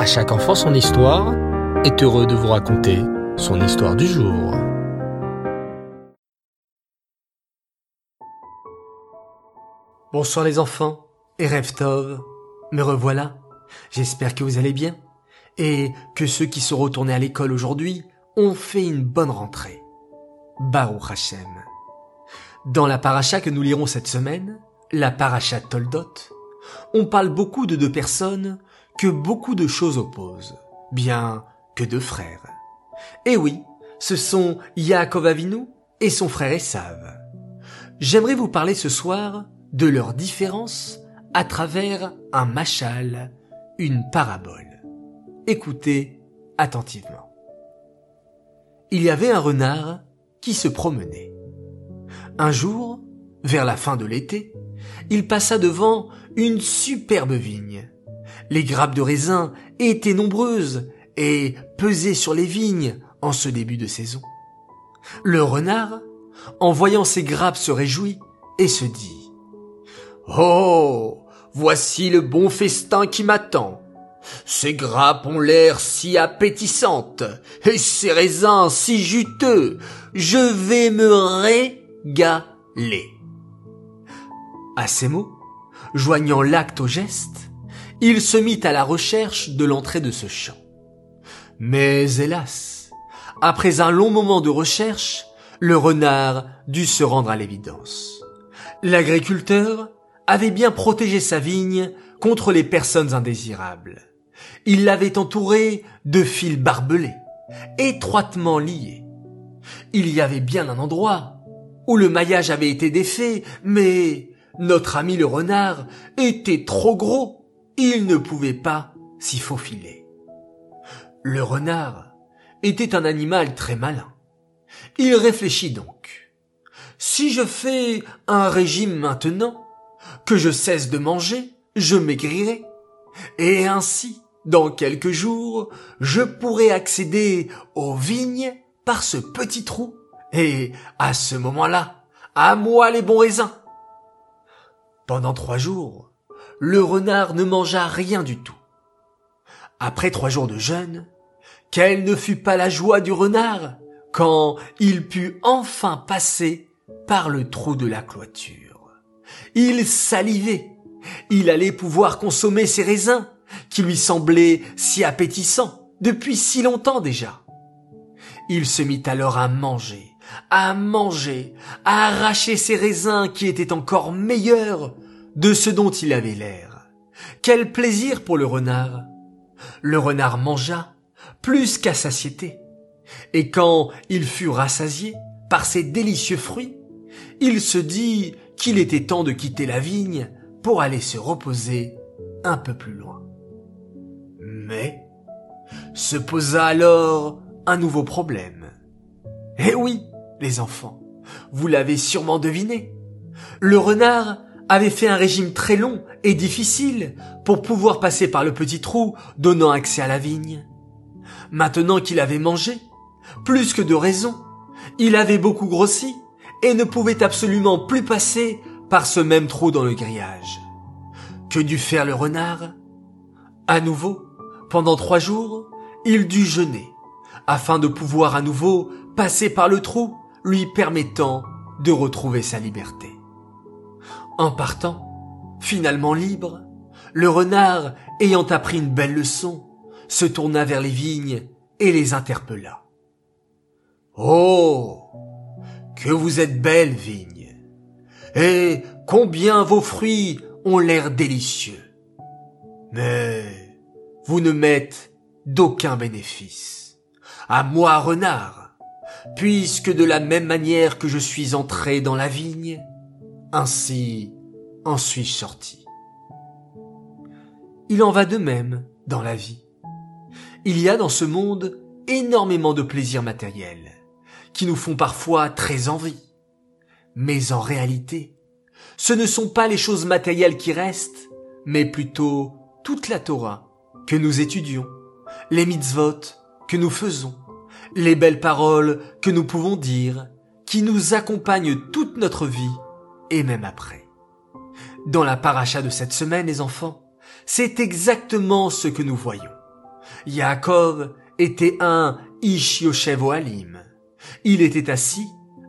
À chaque enfant son histoire est heureux de vous raconter son histoire du jour. Bonsoir les enfants et Tov, me revoilà. J'espère que vous allez bien et que ceux qui sont retournés à l'école aujourd'hui ont fait une bonne rentrée. Baruch Hashem. Dans la paracha que nous lirons cette semaine, la paracha Toldot, on parle beaucoup de deux personnes que beaucoup de choses opposent, bien que deux frères. Et oui, ce sont Yaakov Avinu et son frère Esav. J'aimerais vous parler ce soir de leurs différences à travers un machal, une parabole. Écoutez attentivement. Il y avait un renard qui se promenait. Un jour, vers la fin de l'été, il passa devant une superbe vigne. Les grappes de raisin étaient nombreuses et pesaient sur les vignes en ce début de saison. Le renard, en voyant ces grappes, se réjouit et se dit Oh, voici le bon festin qui m'attend. Ces grappes ont l'air si appétissantes et ces raisins si juteux. Je vais me régaler. À ces mots, joignant l'acte au geste, il se mit à la recherche de l'entrée de ce champ. Mais hélas, après un long moment de recherche, le renard dut se rendre à l'évidence. L'agriculteur avait bien protégé sa vigne contre les personnes indésirables. Il l'avait entourée de fils barbelés, étroitement liés. Il y avait bien un endroit où le maillage avait été défait, mais notre ami le renard était trop gros, il ne pouvait pas s'y faufiler. Le renard était un animal très malin. Il réfléchit donc. Si je fais un régime maintenant, que je cesse de manger, je maigrirai. Et ainsi, dans quelques jours, je pourrai accéder aux vignes par ce petit trou. Et à ce moment-là, à moi les bons raisins. Pendant trois jours, le renard ne mangea rien du tout. Après trois jours de jeûne, quelle ne fut pas la joie du renard quand il put enfin passer par le trou de la cloîture. Il salivait. Il allait pouvoir consommer ses raisins, qui lui semblaient si appétissants depuis si longtemps déjà. Il se mit alors à manger, à manger, à arracher ses raisins qui étaient encore meilleurs de ce dont il avait l'air. Quel plaisir pour le renard. Le renard mangea plus qu'à satiété. Et quand il fut rassasié par ces délicieux fruits, il se dit qu'il était temps de quitter la vigne pour aller se reposer un peu plus loin. Mais se posa alors un nouveau problème. Eh oui, les enfants, vous l'avez sûrement deviné. Le renard avait fait un régime très long et difficile pour pouvoir passer par le petit trou donnant accès à la vigne. Maintenant qu'il avait mangé, plus que de raison, il avait beaucoup grossi et ne pouvait absolument plus passer par ce même trou dans le grillage. Que dut faire le renard? À nouveau, pendant trois jours, il dut jeûner, afin de pouvoir à nouveau passer par le trou, lui permettant de retrouver sa liberté. En partant, finalement libre, le renard, ayant appris une belle leçon, se tourna vers les vignes et les interpella. Oh. Que vous êtes belles vignes. Et combien vos fruits ont l'air délicieux. Mais vous ne m'êtes d'aucun bénéfice. À moi, renard, puisque de la même manière que je suis entré dans la vigne, ainsi en suis-je sorti. Il en va de même dans la vie. Il y a dans ce monde énormément de plaisirs matériels, qui nous font parfois très envie. Mais en réalité, ce ne sont pas les choses matérielles qui restent, mais plutôt toute la Torah que nous étudions, les mitzvot que nous faisons, les belles paroles que nous pouvons dire, qui nous accompagnent toute notre vie et même après. Dans la paracha de cette semaine, les enfants, c'est exactement ce que nous voyons. Yaakov était un Ish Yoshev Ohalim. Il était assis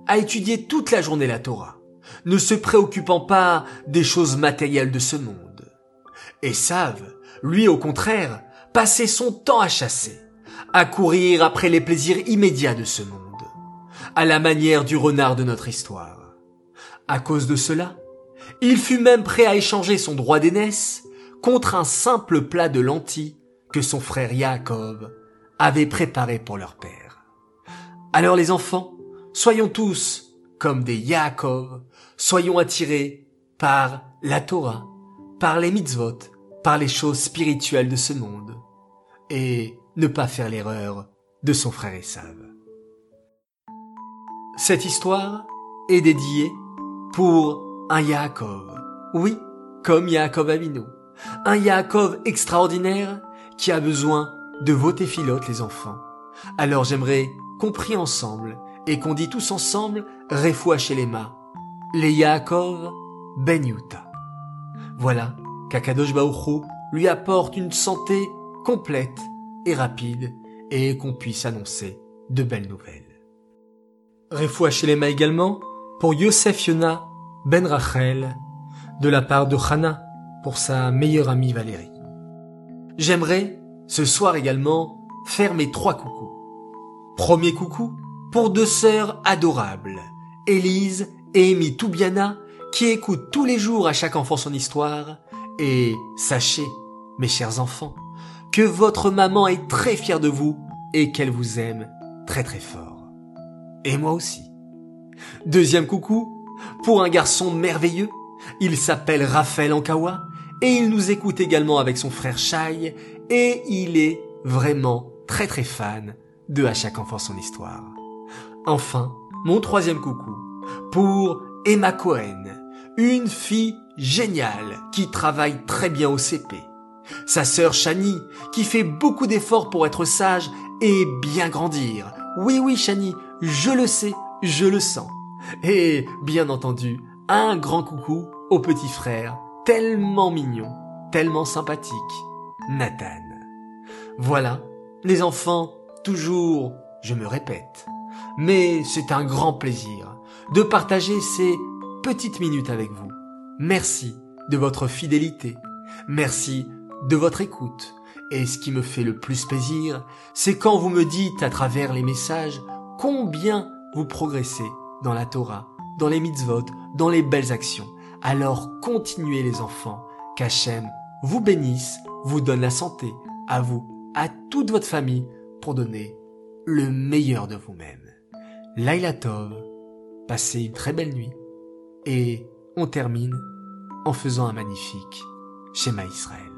à étudier toute la journée la Torah, ne se préoccupant pas des choses matérielles de ce monde. Esav, lui au contraire, passait son temps à chasser, à courir après les plaisirs immédiats de ce monde, à la manière du renard de notre histoire. À cause de cela, il fut même prêt à échanger son droit d'aînesse contre un simple plat de lentilles que son frère Yaakov avait préparé pour leur père. Alors les enfants, soyons tous comme des Yaakov, soyons attirés par la Torah, par les mitzvot, par les choses spirituelles de ce monde, et ne pas faire l'erreur de son frère Esav. Cette histoire est dédiée pour un Yaakov. Oui, comme Yaakov Avinu. Un Yaakov extraordinaire qui a besoin de vos téphilotes, les enfants. Alors j'aimerais qu'on prie ensemble et qu'on dit tous ensemble Refoua Shelema, les Yaakov Ben Yuta. Voilà qu'Akadosh Baruch lui apporte une santé complète et rapide et qu'on puisse annoncer de belles nouvelles. Refoua Shelema également pour Yosef Yona Ben Rachel de la part de Hana pour sa meilleure amie Valérie. J'aimerais ce soir également faire mes trois coucous. Premier coucou pour deux sœurs adorables, Élise et Amy Toubiana, qui écoutent tous les jours à chaque enfant son histoire. Et sachez, mes chers enfants, que votre maman est très fière de vous et qu'elle vous aime très très fort. Et moi aussi. Deuxième coucou pour un garçon merveilleux. Il s'appelle Raphaël Ankawa et il nous écoute également avec son frère Shai et il est vraiment très très fan de À chaque enfant son histoire. Enfin, mon troisième coucou pour Emma Cohen, une fille géniale qui travaille très bien au CP. Sa sœur Shani, qui fait beaucoup d'efforts pour être sage et bien grandir. Oui, oui, Shani, je le sais, je le sens. Et, bien entendu, un grand coucou au petit frère, tellement mignon, tellement sympathique, Nathan. Voilà, les enfants, toujours, je me répète, mais c'est un grand plaisir de partager ces petites minutes avec vous. Merci de votre fidélité, merci de votre écoute, et ce qui me fait le plus plaisir, c'est quand vous me dites à travers les messages combien vous progressez dans la Torah, dans les mitzvot, dans les belles actions. Alors continuez les enfants, qu'Hachem vous bénisse, vous donne la santé, à vous à toute votre famille pour donner le meilleur de vous-même. Laila Tov, passez une très belle nuit et on termine en faisant un magnifique schéma Israël.